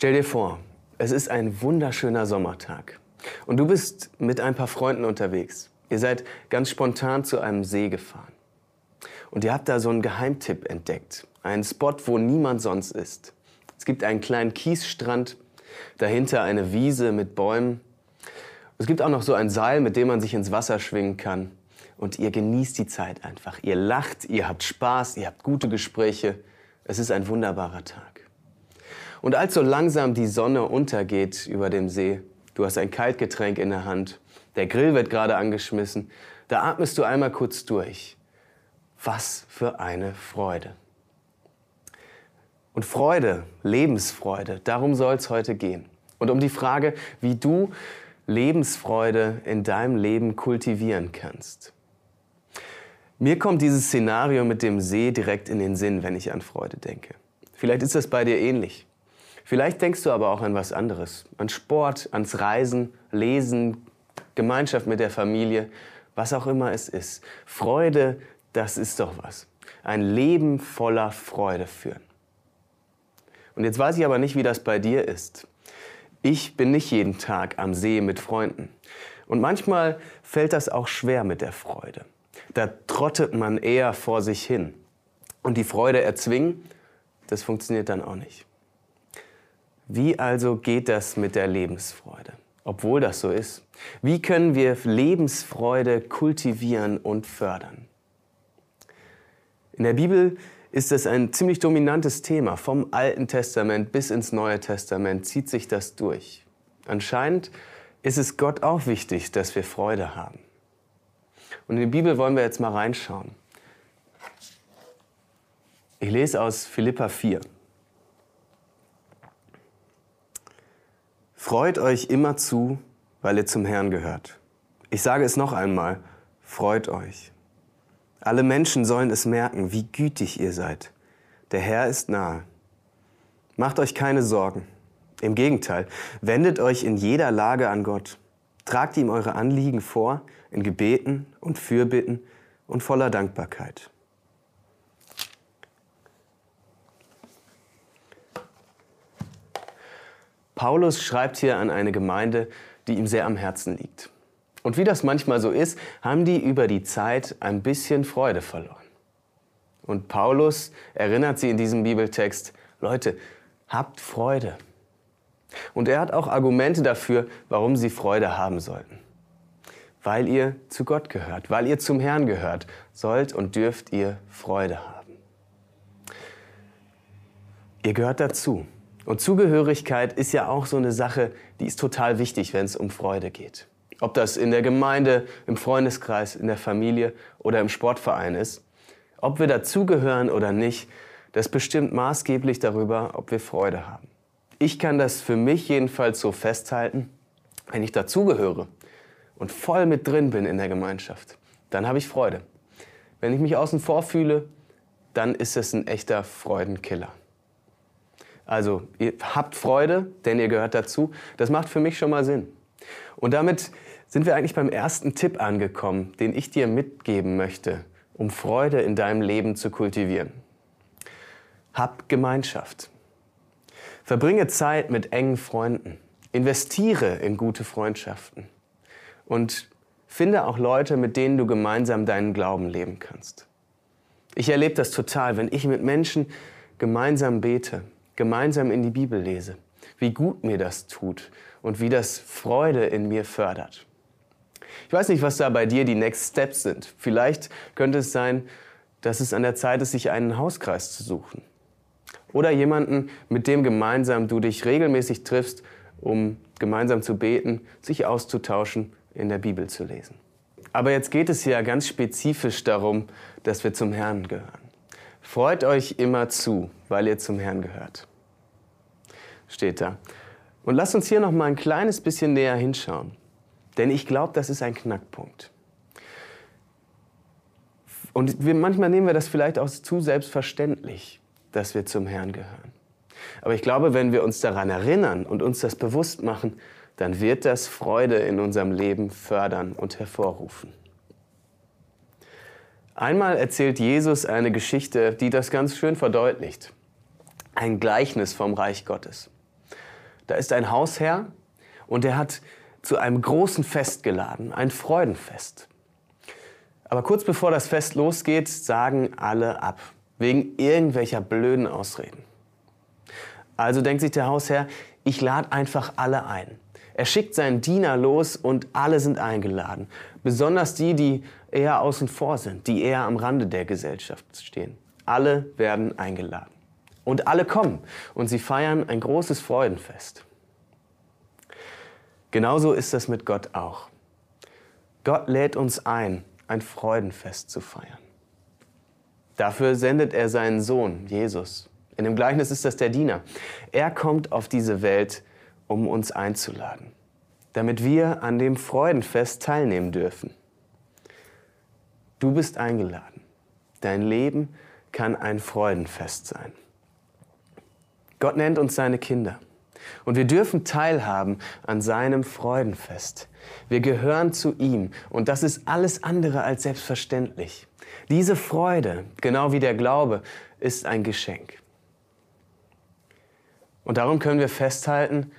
Stell dir vor, es ist ein wunderschöner Sommertag und du bist mit ein paar Freunden unterwegs. Ihr seid ganz spontan zu einem See gefahren. Und ihr habt da so einen Geheimtipp entdeckt. Einen Spot, wo niemand sonst ist. Es gibt einen kleinen Kiesstrand, dahinter eine Wiese mit Bäumen. Es gibt auch noch so ein Seil, mit dem man sich ins Wasser schwingen kann. Und ihr genießt die Zeit einfach. Ihr lacht, ihr habt Spaß, ihr habt gute Gespräche. Es ist ein wunderbarer Tag. Und als so langsam die Sonne untergeht über dem See, du hast ein Kaltgetränk in der Hand, der Grill wird gerade angeschmissen, da atmest du einmal kurz durch. Was für eine Freude. Und Freude, Lebensfreude, darum soll es heute gehen. Und um die Frage, wie du Lebensfreude in deinem Leben kultivieren kannst. Mir kommt dieses Szenario mit dem See direkt in den Sinn, wenn ich an Freude denke. Vielleicht ist das bei dir ähnlich. Vielleicht denkst du aber auch an was anderes. An Sport, ans Reisen, Lesen, Gemeinschaft mit der Familie, was auch immer es ist. Freude, das ist doch was. Ein Leben voller Freude führen. Und jetzt weiß ich aber nicht, wie das bei dir ist. Ich bin nicht jeden Tag am See mit Freunden. Und manchmal fällt das auch schwer mit der Freude. Da trottet man eher vor sich hin. Und die Freude erzwingen, das funktioniert dann auch nicht. Wie also geht das mit der Lebensfreude? Obwohl das so ist. Wie können wir Lebensfreude kultivieren und fördern? In der Bibel ist es ein ziemlich dominantes Thema. Vom Alten Testament bis ins Neue Testament zieht sich das durch. Anscheinend ist es Gott auch wichtig, dass wir Freude haben. Und in die Bibel wollen wir jetzt mal reinschauen. Ich lese aus Philippa 4. Freut euch immer zu, weil ihr zum Herrn gehört. Ich sage es noch einmal, freut euch. Alle Menschen sollen es merken, wie gütig ihr seid. Der Herr ist nahe. Macht euch keine Sorgen. Im Gegenteil, wendet euch in jeder Lage an Gott. Tragt ihm eure Anliegen vor in Gebeten und Fürbitten und voller Dankbarkeit. Paulus schreibt hier an eine Gemeinde, die ihm sehr am Herzen liegt. Und wie das manchmal so ist, haben die über die Zeit ein bisschen Freude verloren. Und Paulus erinnert sie in diesem Bibeltext, Leute, habt Freude. Und er hat auch Argumente dafür, warum sie Freude haben sollten. Weil ihr zu Gott gehört, weil ihr zum Herrn gehört, sollt und dürft ihr Freude haben. Ihr gehört dazu. Und Zugehörigkeit ist ja auch so eine Sache, die ist total wichtig, wenn es um Freude geht. Ob das in der Gemeinde, im Freundeskreis, in der Familie oder im Sportverein ist. Ob wir dazugehören oder nicht, das bestimmt maßgeblich darüber, ob wir Freude haben. Ich kann das für mich jedenfalls so festhalten, wenn ich dazugehöre und voll mit drin bin in der Gemeinschaft, dann habe ich Freude. Wenn ich mich außen vor fühle, dann ist es ein echter Freudenkiller. Also ihr habt Freude, denn ihr gehört dazu. Das macht für mich schon mal Sinn. Und damit sind wir eigentlich beim ersten Tipp angekommen, den ich dir mitgeben möchte, um Freude in deinem Leben zu kultivieren. Hab Gemeinschaft. Verbringe Zeit mit engen Freunden. Investiere in gute Freundschaften. Und finde auch Leute, mit denen du gemeinsam deinen Glauben leben kannst. Ich erlebe das total, wenn ich mit Menschen gemeinsam bete, gemeinsam in die Bibel lese, wie gut mir das tut und wie das Freude in mir fördert. Ich weiß nicht, was da bei dir die Next Steps sind. Vielleicht könnte es sein, dass es an der Zeit ist, sich einen Hauskreis zu suchen. Oder jemanden, mit dem gemeinsam du dich regelmäßig triffst, um gemeinsam zu beten, sich auszutauschen, in der Bibel zu lesen. Aber jetzt geht es ja ganz spezifisch darum, dass wir zum Herrn gehören. Freut euch immer zu, weil ihr zum Herrn gehört. Steht da. Und lasst uns hier noch mal ein kleines bisschen näher hinschauen. Denn ich glaube, das ist ein Knackpunkt. Und wir, manchmal nehmen wir das vielleicht auch zu selbstverständlich, dass wir zum Herrn gehören. Aber ich glaube, wenn wir uns daran erinnern und uns das bewusst machen, dann wird das Freude in unserem Leben fördern und hervorrufen. Einmal erzählt Jesus eine Geschichte, die das ganz schön verdeutlicht. Ein Gleichnis vom Reich Gottes. Da ist ein Hausherr und der hat zu einem großen Fest geladen, ein Freudenfest. Aber kurz bevor das Fest losgeht, sagen alle ab, wegen irgendwelcher blöden Ausreden. Also denkt sich der Hausherr, ich lade einfach alle ein. Er schickt seinen Diener los und alle sind eingeladen. Besonders die, die eher außen vor sind, die eher am Rande der Gesellschaft stehen. Alle werden eingeladen. Und alle kommen und sie feiern ein großes Freudenfest. Genauso ist das mit Gott auch. Gott lädt uns ein, ein Freudenfest zu feiern. Dafür sendet er seinen Sohn, Jesus. In dem Gleichnis ist das der Diener. Er kommt auf diese Welt, um uns einzuladen, damit wir an dem Freudenfest teilnehmen dürfen. Du bist eingeladen. Dein Leben kann ein Freudenfest sein. Gott nennt uns seine Kinder. Und wir dürfen teilhaben an seinem Freudenfest. Wir gehören zu ihm und das ist alles andere als selbstverständlich. Diese Freude, genau wie der Glaube, ist ein Geschenk. Und darum können wir festhalten,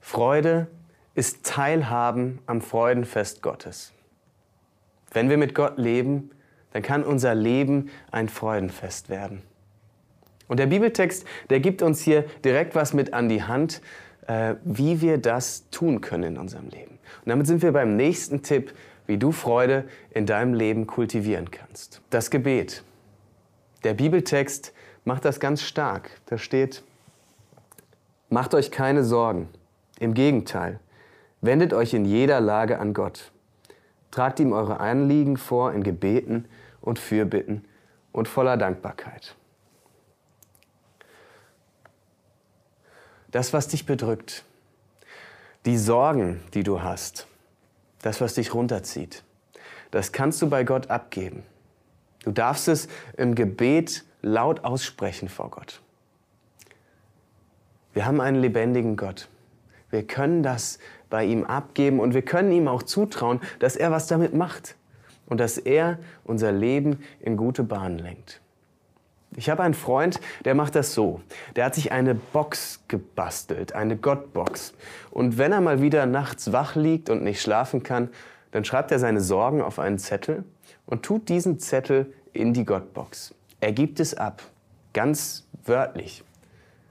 Freude ist Teilhaben am Freudenfest Gottes. Wenn wir mit Gott leben, dann kann unser Leben ein Freudenfest werden. Und der Bibeltext, der gibt uns hier direkt was mit an die Hand, äh, wie wir das tun können in unserem Leben. Und damit sind wir beim nächsten Tipp, wie du Freude in deinem Leben kultivieren kannst. Das Gebet. Der Bibeltext macht das ganz stark. Da steht, macht euch keine Sorgen. Im Gegenteil, wendet euch in jeder Lage an Gott. Tragt ihm eure Anliegen vor in Gebeten und Fürbitten und voller Dankbarkeit. Das, was dich bedrückt, die Sorgen, die du hast, das, was dich runterzieht, das kannst du bei Gott abgeben. Du darfst es im Gebet laut aussprechen vor Gott. Wir haben einen lebendigen Gott. Wir können das bei ihm abgeben und wir können ihm auch zutrauen, dass er was damit macht und dass er unser Leben in gute Bahnen lenkt. Ich habe einen Freund, der macht das so. Der hat sich eine Box gebastelt, eine Gottbox. Und wenn er mal wieder nachts wach liegt und nicht schlafen kann, dann schreibt er seine Sorgen auf einen Zettel und tut diesen Zettel in die Gottbox. Er gibt es ab, ganz wörtlich.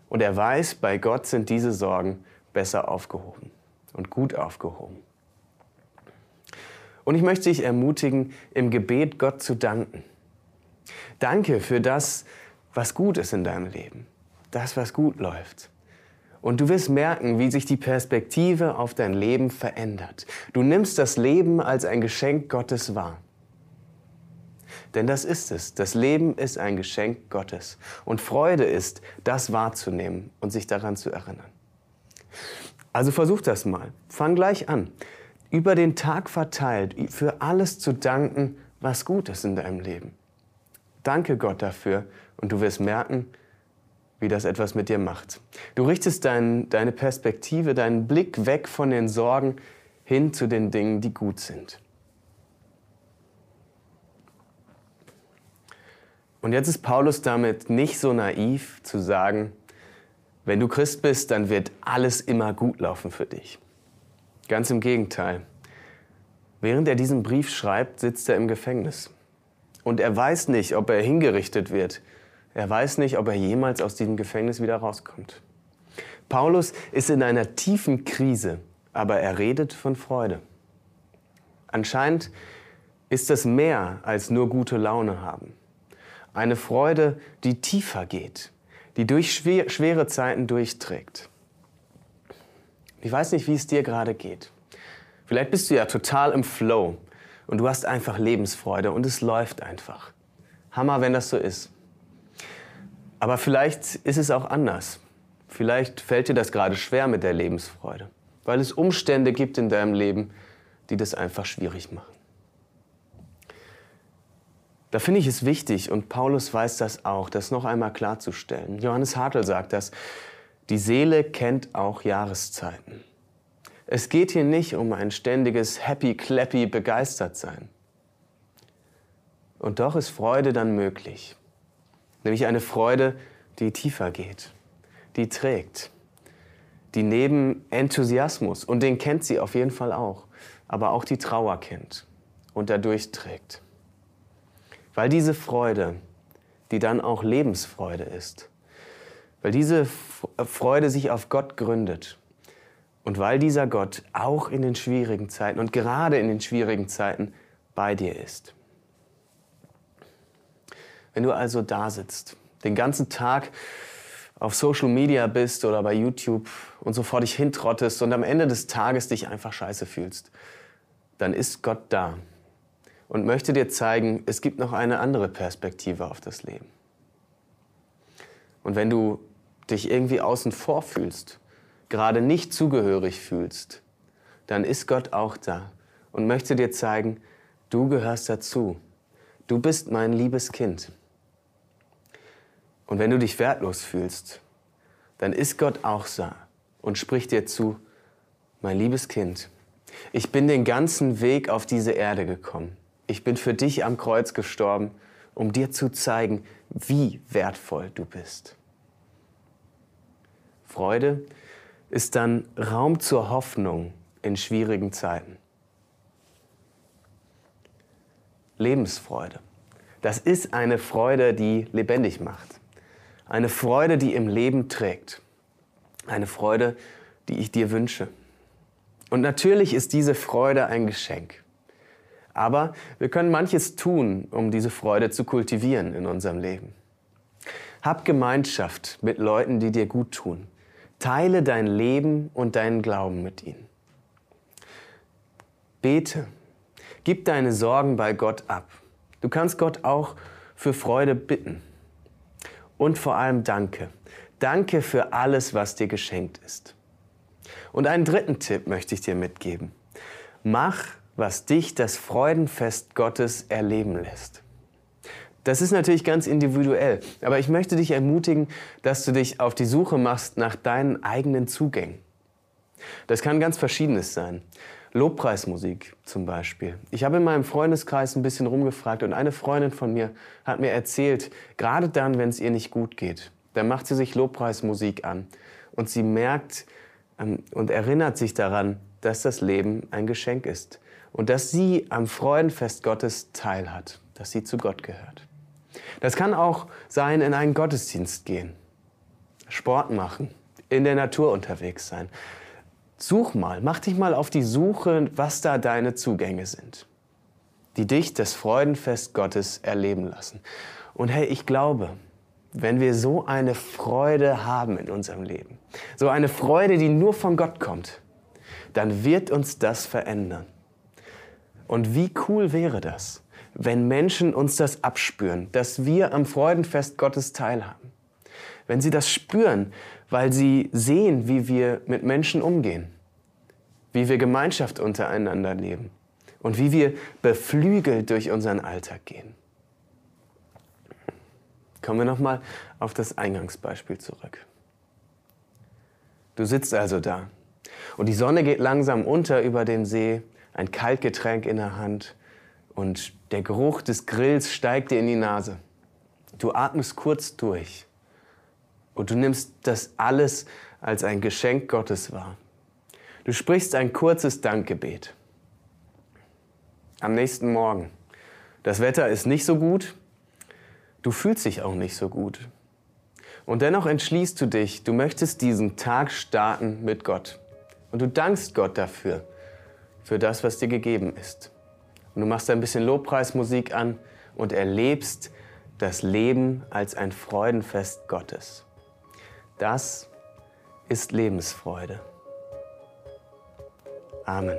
Und er weiß, bei Gott sind diese Sorgen besser aufgehoben und gut aufgehoben. Und ich möchte dich ermutigen, im Gebet Gott zu danken. Danke für das, was gut ist in deinem Leben. Das, was gut läuft. Und du wirst merken, wie sich die Perspektive auf dein Leben verändert. Du nimmst das Leben als ein Geschenk Gottes wahr. Denn das ist es. Das Leben ist ein Geschenk Gottes. Und Freude ist, das wahrzunehmen und sich daran zu erinnern. Also versuch das mal. Fang gleich an. Über den Tag verteilt, für alles zu danken, was gut ist in deinem Leben. Danke Gott dafür und du wirst merken, wie das etwas mit dir macht. Du richtest dein, deine Perspektive, deinen Blick weg von den Sorgen hin zu den Dingen, die gut sind. Und jetzt ist Paulus damit nicht so naiv zu sagen, wenn du Christ bist, dann wird alles immer gut laufen für dich. Ganz im Gegenteil. Während er diesen Brief schreibt, sitzt er im Gefängnis. Und er weiß nicht, ob er hingerichtet wird. Er weiß nicht, ob er jemals aus diesem Gefängnis wieder rauskommt. Paulus ist in einer tiefen Krise, aber er redet von Freude. Anscheinend ist es mehr als nur gute Laune haben. Eine Freude, die tiefer geht, die durch schwere Zeiten durchträgt. Ich weiß nicht, wie es dir gerade geht. Vielleicht bist du ja total im Flow und du hast einfach Lebensfreude und es läuft einfach. Hammer, wenn das so ist. Aber vielleicht ist es auch anders. Vielleicht fällt dir das gerade schwer mit der Lebensfreude, weil es Umstände gibt in deinem Leben, die das einfach schwierig machen. Da finde ich es wichtig, und Paulus weiß das auch, das noch einmal klarzustellen. Johannes Hartl sagt das, die Seele kennt auch Jahreszeiten. Es geht hier nicht um ein ständiges Happy, Clappy, Begeistertsein. Und doch ist Freude dann möglich. Nämlich eine Freude, die tiefer geht, die trägt, die neben Enthusiasmus, und den kennt sie auf jeden Fall auch, aber auch die Trauer kennt und dadurch trägt. Weil diese Freude, die dann auch Lebensfreude ist, weil diese Freude sich auf Gott gründet und weil dieser Gott auch in den schwierigen Zeiten und gerade in den schwierigen Zeiten bei dir ist. Wenn du also da sitzt, den ganzen Tag auf Social Media bist oder bei YouTube und so vor dich hintrottest und am Ende des Tages dich einfach scheiße fühlst, dann ist Gott da und möchte dir zeigen, es gibt noch eine andere Perspektive auf das Leben. Und wenn du dich irgendwie außen vor fühlst, gerade nicht zugehörig fühlst, dann ist Gott auch da und möchte dir zeigen, du gehörst dazu. Du bist mein liebes Kind. Und wenn du dich wertlos fühlst, dann ist Gott auch da und spricht dir zu, mein liebes Kind, ich bin den ganzen Weg auf diese Erde gekommen. Ich bin für dich am Kreuz gestorben, um dir zu zeigen, wie wertvoll du bist. Freude ist dann Raum zur Hoffnung in schwierigen Zeiten. Lebensfreude. Das ist eine Freude, die lebendig macht. Eine Freude, die im Leben trägt. Eine Freude, die ich dir wünsche. Und natürlich ist diese Freude ein Geschenk. Aber wir können manches tun, um diese Freude zu kultivieren in unserem Leben. Hab Gemeinschaft mit Leuten, die dir gut tun. Teile dein Leben und deinen Glauben mit ihnen. Bete. Gib deine Sorgen bei Gott ab. Du kannst Gott auch für Freude bitten. Und vor allem danke. Danke für alles, was dir geschenkt ist. Und einen dritten Tipp möchte ich dir mitgeben. Mach, was dich das Freudenfest Gottes erleben lässt. Das ist natürlich ganz individuell, aber ich möchte dich ermutigen, dass du dich auf die Suche machst nach deinen eigenen Zugängen. Das kann ganz verschiedenes sein. Lobpreismusik zum Beispiel. Ich habe in meinem Freundeskreis ein bisschen rumgefragt und eine Freundin von mir hat mir erzählt, gerade dann, wenn es ihr nicht gut geht, dann macht sie sich Lobpreismusik an und sie merkt ähm, und erinnert sich daran, dass das Leben ein Geschenk ist und dass sie am Freudenfest Gottes teilhat, dass sie zu Gott gehört. Das kann auch sein, in einen Gottesdienst gehen, Sport machen, in der Natur unterwegs sein. Such mal, mach dich mal auf die Suche, was da deine Zugänge sind, die dich das Freudenfest Gottes erleben lassen. Und hey, ich glaube, wenn wir so eine Freude haben in unserem Leben, so eine Freude, die nur von Gott kommt, dann wird uns das verändern. Und wie cool wäre das, wenn Menschen uns das abspüren, dass wir am Freudenfest Gottes teilhaben. Wenn sie das spüren, weil sie sehen, wie wir mit Menschen umgehen, wie wir Gemeinschaft untereinander leben und wie wir beflügelt durch unseren Alltag gehen. Kommen wir nochmal auf das Eingangsbeispiel zurück. Du sitzt also da und die Sonne geht langsam unter über dem See, ein Kaltgetränk in der Hand und der Geruch des Grills steigt dir in die Nase. Du atmest kurz durch und du nimmst das alles als ein Geschenk Gottes wahr. Du sprichst ein kurzes Dankgebet. Am nächsten Morgen. Das Wetter ist nicht so gut. Du fühlst dich auch nicht so gut. Und dennoch entschließt du dich, du möchtest diesen Tag starten mit Gott. Und du dankst Gott dafür, für das, was dir gegeben ist. Und du machst ein bisschen Lobpreismusik an und erlebst das Leben als ein Freudenfest Gottes. Das ist Lebensfreude. Amen.